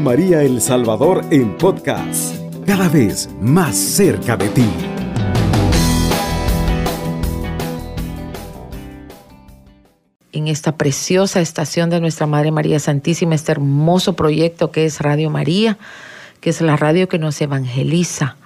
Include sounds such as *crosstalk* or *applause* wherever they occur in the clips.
María El Salvador en podcast, cada vez más cerca de ti. En esta preciosa estación de nuestra Madre María Santísima, este hermoso proyecto que es Radio María, que es la radio que nos evangeliza,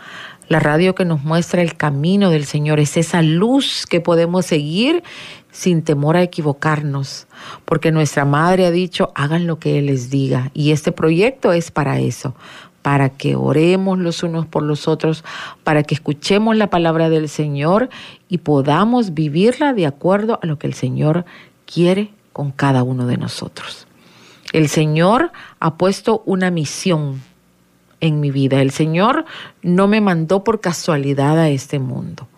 la radio que nos muestra el camino del Señor, es esa luz que podemos seguir sin temor a equivocarnos, porque nuestra madre ha dicho, hagan lo que Él les diga, y este proyecto es para eso, para que oremos los unos por los otros, para que escuchemos la palabra del Señor y podamos vivirla de acuerdo a lo que el Señor quiere con cada uno de nosotros. El Señor ha puesto una misión en mi vida. El Señor no me mandó por casualidad a este mundo.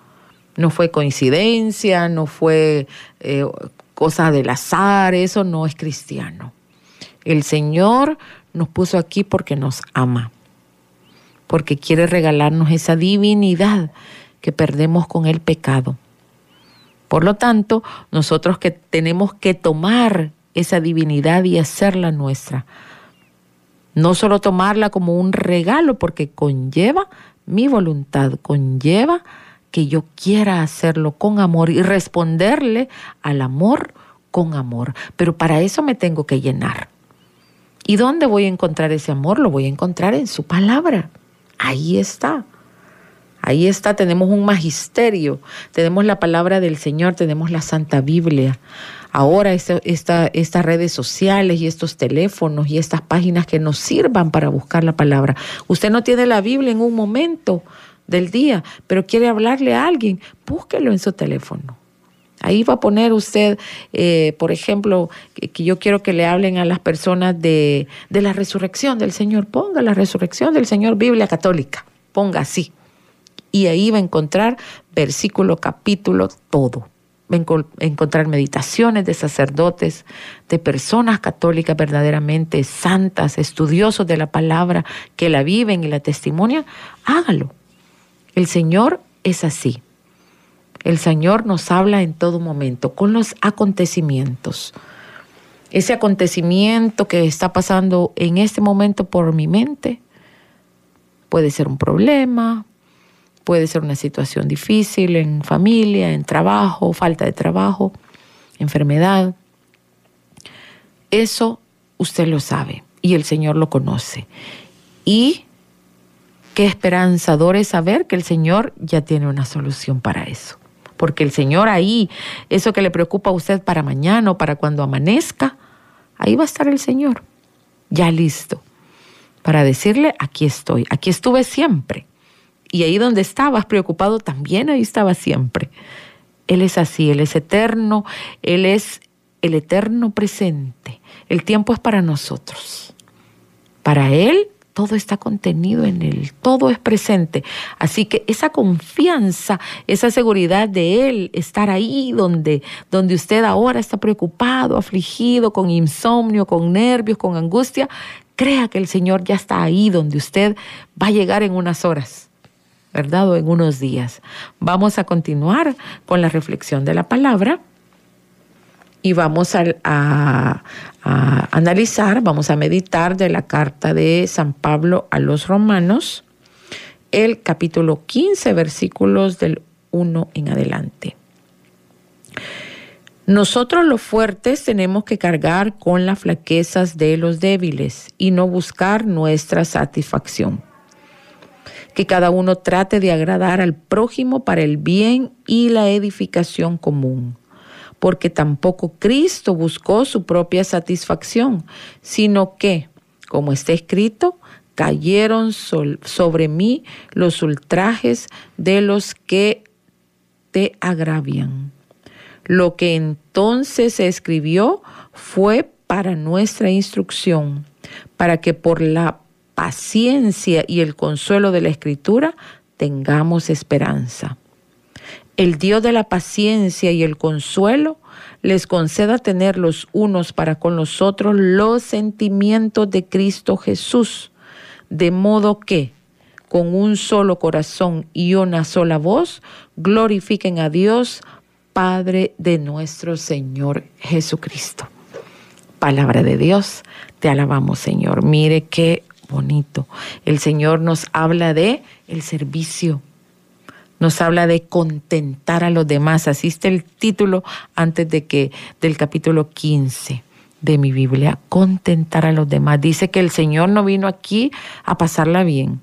No fue coincidencia, no fue eh, cosa del azar, eso no es cristiano. El Señor nos puso aquí porque nos ama, porque quiere regalarnos esa divinidad que perdemos con el pecado. Por lo tanto, nosotros que tenemos que tomar esa divinidad y hacerla nuestra no solo tomarla como un regalo, porque conlleva mi voluntad, conlleva que yo quiera hacerlo con amor y responderle al amor con amor. Pero para eso me tengo que llenar. ¿Y dónde voy a encontrar ese amor? Lo voy a encontrar en su palabra. Ahí está. Ahí está, tenemos un magisterio, tenemos la palabra del Señor, tenemos la Santa Biblia ahora estas redes sociales y estos teléfonos y estas páginas que nos sirvan para buscar la palabra. Usted no tiene la Biblia en un momento del día, pero quiere hablarle a alguien, búsquelo en su teléfono. Ahí va a poner usted, eh, por ejemplo, que, yo quiero que le hablen a las personas de, de la resurrección del Señor. Ponga la resurrección del Señor, Biblia católica. Ponga así. Y ahí va a encontrar versículo, capítulo, todo encontrar meditaciones de sacerdotes, de personas católicas verdaderamente santas, estudiosos de la palabra, que la viven y la testimonian, hágalo. El Señor es así. El Señor nos habla en todo momento, con los acontecimientos. Ese acontecimiento que está pasando en este momento por mi mente puede ser un problema, Puede ser una situación difícil en familia, en trabajo, falta de trabajo, enfermedad. Eso usted lo sabe y el Señor lo conoce. Y qué esperanzador es saber que el Señor ya tiene una solución para eso. Porque el Señor ahí, eso que le preocupa a usted para mañana o para cuando amanezca, ahí va a estar el Señor, ya listo, para decirle, aquí estoy, aquí estuve siempre. Y ahí donde estabas preocupado, también ahí estaba siempre. Él es así, Él es eterno, Él es el eterno presente. El tiempo es para nosotros. Para Él todo está contenido en Él, todo es presente. Así que esa confianza, esa seguridad de Él, estar ahí donde, donde usted ahora está preocupado, afligido, con insomnio, con nervios, con angustia, crea que el Señor ya está ahí donde usted va a llegar en unas horas. ¿Verdad? O en unos días. Vamos a continuar con la reflexión de la palabra y vamos a, analizar, vamos a meditar de la carta de San Pablo a los romanos, el capítulo 15, versículos del 1 en adelante. Nosotros los fuertes tenemos que cargar con las flaquezas de los débiles y no buscar nuestra satisfacción que cada uno trate de agradar al prójimo para el bien y la edificación común. Porque tampoco Cristo buscó su propia satisfacción, sino que, como está escrito, cayeron sobre mí los ultrajes de los que te agravian. Lo que entonces se escribió fue para nuestra instrucción, para que por la paciencia y el consuelo de la Escritura, tengamos esperanza. El Dios de la paciencia y el consuelo les conceda tener los unos para con los otros los sentimientos de Cristo Jesús, de modo que, con un solo corazón y una sola voz, glorifiquen a Dios, Padre de nuestro Señor Jesucristo. Palabra de Dios, te alabamos Señor. Mire qué bonito. El Señor nos habla de el servicio. Nos habla de contentar a los demás. Así está el título antes de que del capítulo 15 de mi Biblia, contentar a los demás. Dice que el Señor no vino aquí a pasarla bien.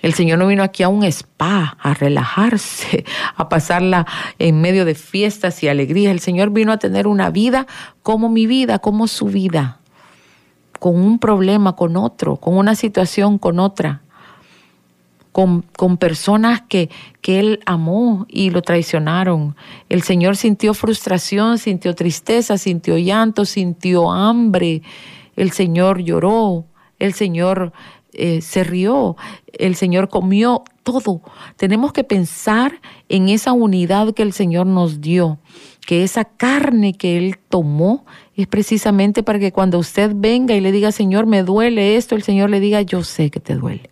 El Señor no vino aquí a un spa, a relajarse, *laughs* a pasarla en medio de fiestas y alegrías. El Señor vino a tener una vida como mi vida, como su vida, con un problema con otro, con una situación con otra, con, con personas que, que Él amó y lo traicionaron. El Señor sintió frustración, sintió tristeza, sintió llanto, sintió hambre. El Señor lloró, el Señor eh, se rió, el Señor comió todo. Tenemos que pensar en esa unidad que el Señor nos dio, que esa carne que Él tomó es precisamente para que cuando usted venga y le diga, Señor, me duele esto, el Señor le diga, yo sé que te duele.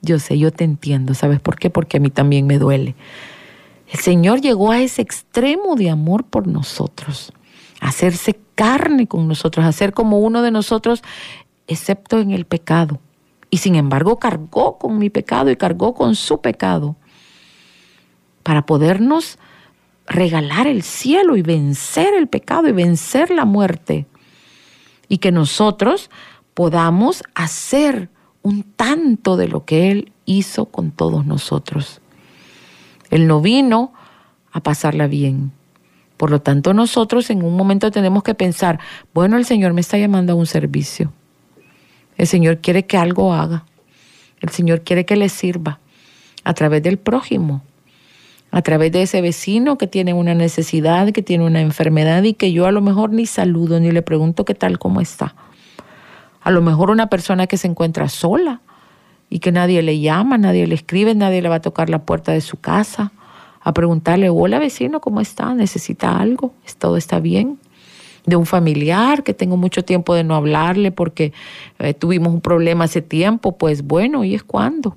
Yo sé, yo te entiendo. ¿Sabes por qué? Porque a mí también me duele. El Señor llegó a ese extremo de amor por nosotros, hacerse carne con nosotros, a ser como uno de nosotros, excepto en el pecado y sin embargo cargó con mi pecado y cargó con su pecado para podernos regalar el cielo y vencer el pecado y vencer la muerte. Y que nosotros podamos hacer un tanto de lo que Él hizo con todos nosotros. Él no vino a pasarla bien. Por lo tanto, nosotros en un momento tenemos que pensar, bueno, el Señor me está llamando a un servicio. El Señor quiere que algo haga. El Señor quiere que le sirva a través del prójimo, a través de ese vecino que tiene una necesidad, que tiene una enfermedad y que yo a lo mejor ni saludo ni le pregunto qué tal, cómo está. A lo mejor una persona que se encuentra sola y que nadie le llama, nadie le escribe, nadie le va a tocar la puerta de su casa a preguntarle, hola vecino, ¿cómo está? ¿Necesita algo? ¿Todo está bien? de un familiar que tengo mucho tiempo de no hablarle porque eh, tuvimos un problema hace tiempo, pues bueno, ¿y es cuándo?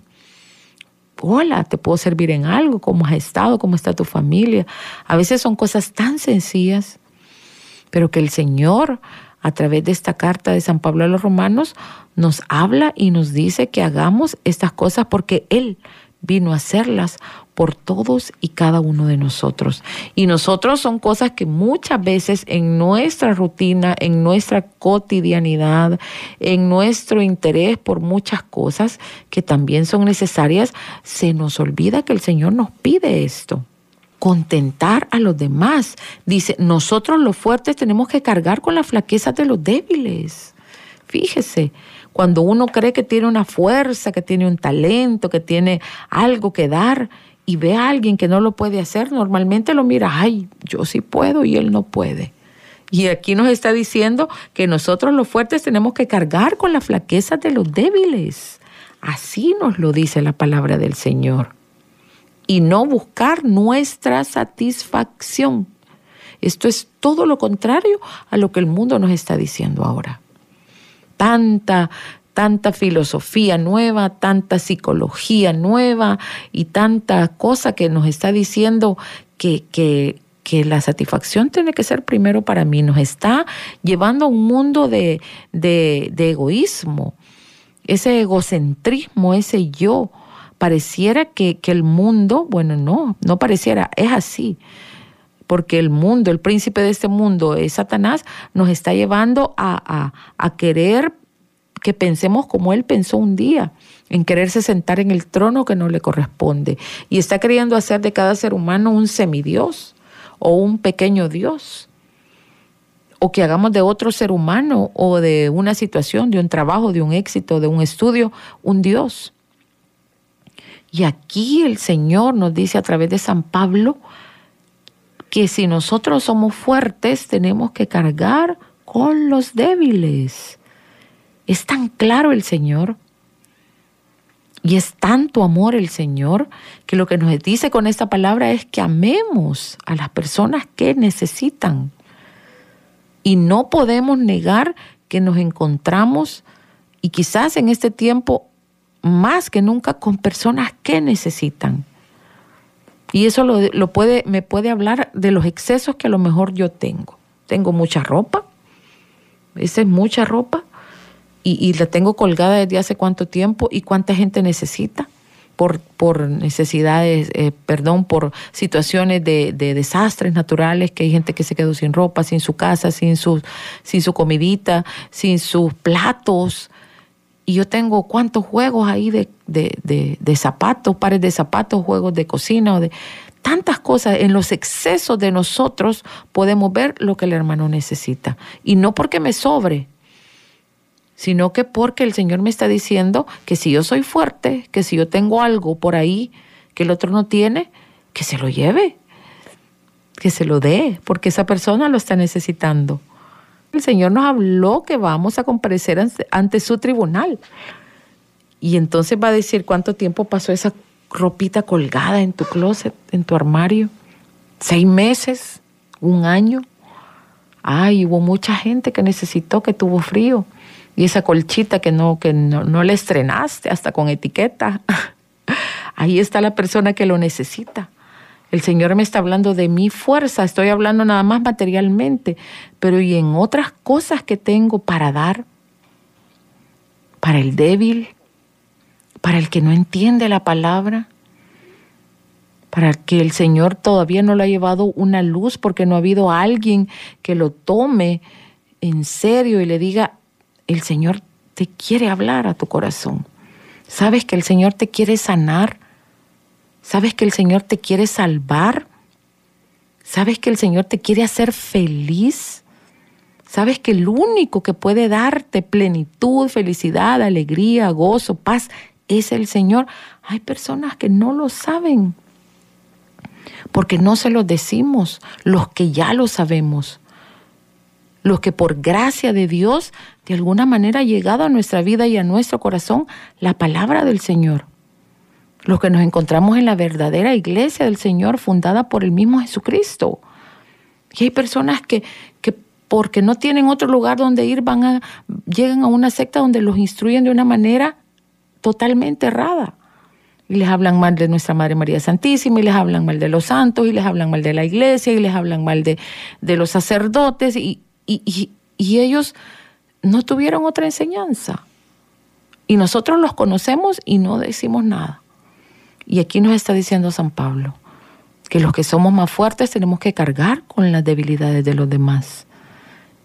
Hola, ¿te puedo servir en algo? ¿Cómo has estado? ¿Cómo está tu familia? A veces son cosas tan sencillas, pero que el Señor, a través de esta carta de San Pablo a los Romanos, nos habla y nos dice que hagamos estas cosas porque Él vino a hacerlas por todos y cada uno de nosotros. Y nosotros son cosas que muchas veces en nuestra rutina, en nuestra cotidianidad, en nuestro interés por muchas cosas que también son necesarias, se nos olvida que el Señor nos pide esto contentar a los demás. Dice, nosotros los fuertes tenemos que cargar con la flaqueza de los débiles. Fíjese, cuando uno cree que tiene una fuerza, que tiene un talento, que tiene algo que dar y ve a alguien que no lo puede hacer, normalmente lo mira, ay, yo sí puedo y él no puede. Y aquí nos está diciendo que nosotros los fuertes tenemos que cargar con la flaqueza de los débiles. Así nos lo dice la palabra del Señor. Y no buscar nuestra satisfacción. Esto es todo lo contrario a lo que el mundo nos está diciendo ahora tanta, tanta filosofía nueva, tanta psicología nueva y tanta cosa que nos está diciendo que, que, la satisfacción tiene que ser primero para mí. Nos está llevando a un mundo de, de, de egoísmo, ese egocentrismo, ese yo. Pareciera que, que el mundo, bueno, no, no pareciera, es así porque el mundo, el príncipe de este mundo es Satanás, nos está llevando a, querer que pensemos como él pensó un día, en quererse sentar en el trono que no le corresponde. Y está queriendo hacer de cada ser humano un semidios o un pequeño Dios. O que hagamos de otro ser humano o de una situación, de un trabajo, de un éxito, de un estudio, un Dios. Y aquí el Señor nos dice a través de San Pablo, que si nosotros somos fuertes tenemos que cargar con los débiles. Es tan claro el Señor y es tanto amor el Señor que lo que nos dice con esta palabra es que amemos a las personas que necesitan. Y no podemos negar que nos encontramos y quizás en este tiempo más que nunca con personas que necesitan. Y eso lo, puede, me puede hablar de los excesos que a lo mejor yo tengo. Tengo mucha ropa, esa es mucha ropa y, la tengo colgada desde hace cuánto tiempo y cuánta gente necesita por, por necesidades, eh, perdón, por situaciones de, desastres naturales, que hay gente que se quedó sin ropa, sin su casa, sin su, sin su comidita, sin sus platos. Y yo tengo cuántos juegos ahí de, de, de zapatos, pares de zapatos, juegos de cocina o de tantas cosas. En los excesos de nosotros podemos ver lo que el hermano necesita. Y no porque me sobre, sino que porque el Señor me está diciendo que si yo soy fuerte, que si yo tengo algo por ahí que el otro no tiene, que se lo lleve, que se lo dé, porque esa persona lo está necesitando. El Señor nos habló que vamos a comparecer ante su tribunal. Y entonces va a decir cuánto tiempo pasó esa ropita colgada en tu closet, en tu armario. Seis meses, un año. Ay, hubo mucha gente que necesitó, que tuvo frío y esa colchita que no, que no, le estrenaste hasta con etiqueta. *laughs* Ahí está la persona que lo necesita. El Señor me está hablando de mi fuerza, estoy hablando nada más materialmente, pero y en otras cosas que tengo para dar, para el débil, para el que no entiende la palabra, para que el Señor todavía no le ha llevado una luz porque no ha habido alguien que lo tome en serio y le diga, el Señor te quiere hablar a tu corazón. Sabes que el Señor te quiere sanar. Sabes que el Señor te quiere salvar. Sabes que el Señor te quiere hacer feliz. Sabes que el único que puede darte plenitud, felicidad, alegría, gozo, paz es el Señor. Hay personas que no lo saben porque no se lo decimos, los que ya lo sabemos los que por gracia de Dios de alguna manera ha llegado a nuestra vida y a nuestro corazón la palabra del Señor. Los que nos encontramos en la verdadera iglesia del Señor fundada por el mismo Jesucristo. Y hay personas que, que porque no tienen otro lugar donde ir, van a, llegan a una secta donde los instruyen de una manera totalmente errada. Y les hablan mal de nuestra Madre María Santísima, y les hablan mal de los santos, y les hablan mal de la iglesia, y les hablan mal de, los sacerdotes, y, y, ellos no tuvieron otra enseñanza. Y nosotros los conocemos y no decimos nada. Y aquí nos está diciendo San Pablo que los que somos más fuertes tenemos que cargar con las debilidades de los demás.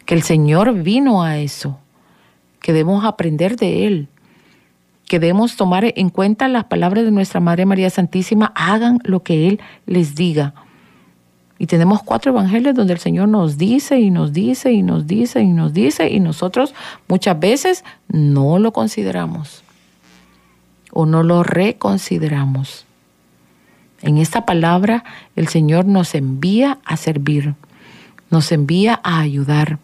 Que el Señor vino a eso, que debemos aprender de Él, que debemos tomar en cuenta las palabras de nuestra Madre María Santísima, hagan lo que Él les diga. Y tenemos cuatro evangelios donde el Señor nos dice y nos dice y nos dice y nos dice y nosotros muchas veces no lo consideramos o no lo reconsideramos. En esta palabra el Señor nos envía a servir, nos envía a ayudar,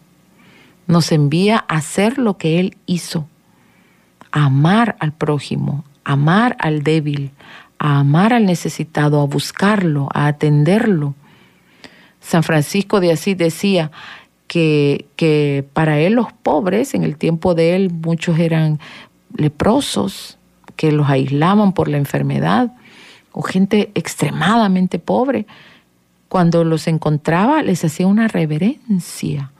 nos envía a hacer lo que Él hizo, a amar al prójimo, amar al débil, a amar al necesitado, a buscarlo, a atenderlo San Francisco de Asís decía que, que para él los pobres, en el tiempo de él muchos eran leprosos, que los aislaban por la enfermedad, o gente extremadamente pobre. Cuando los encontraba les hacía una reverencia,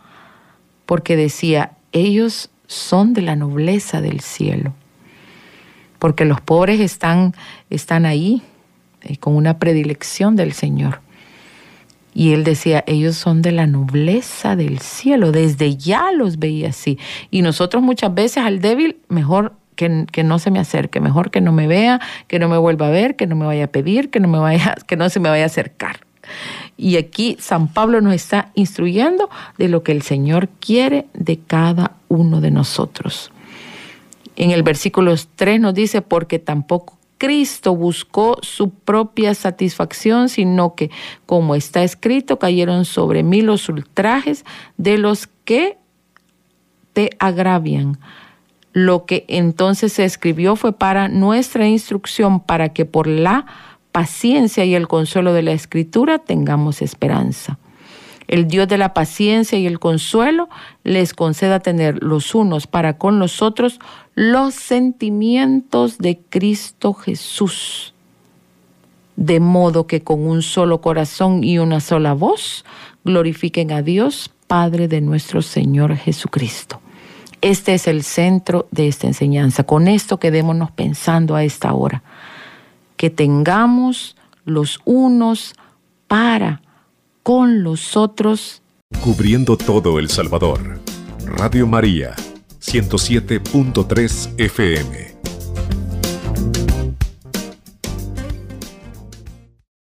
porque decía, ellos son de la nobleza del cielo, porque los pobres están, están ahí eh, con una predilección del Señor. Y él decía, ellos son de la nobleza del cielo, desde ya los veía así. Y nosotros muchas veces al débil, mejor que, no se me acerque, mejor que no me vea, que no me vuelva a ver, que no me vaya a pedir, que no, me vaya, que no se me vaya a acercar. Y aquí San Pablo nos está instruyendo de lo que el Señor quiere de cada uno de nosotros. En el versículo 3 nos dice, porque tampoco Cristo buscó su propia satisfacción, sino que, como está escrito, cayeron sobre mí los ultrajes de los que te agravian. Lo que entonces se escribió fue para nuestra instrucción, para que por la paciencia y el consuelo de la escritura tengamos esperanza. El Dios de la paciencia y el consuelo les conceda tener los unos para con los otros los sentimientos de Cristo Jesús, de modo que con un solo corazón y una sola voz glorifiquen a Dios Padre de nuestro Señor Jesucristo. Este es el centro de esta enseñanza. Con esto quedémonos pensando a esta hora. Que tengamos los unos para con los otros. Cubriendo todo El Salvador. Radio María, 107.3 FM.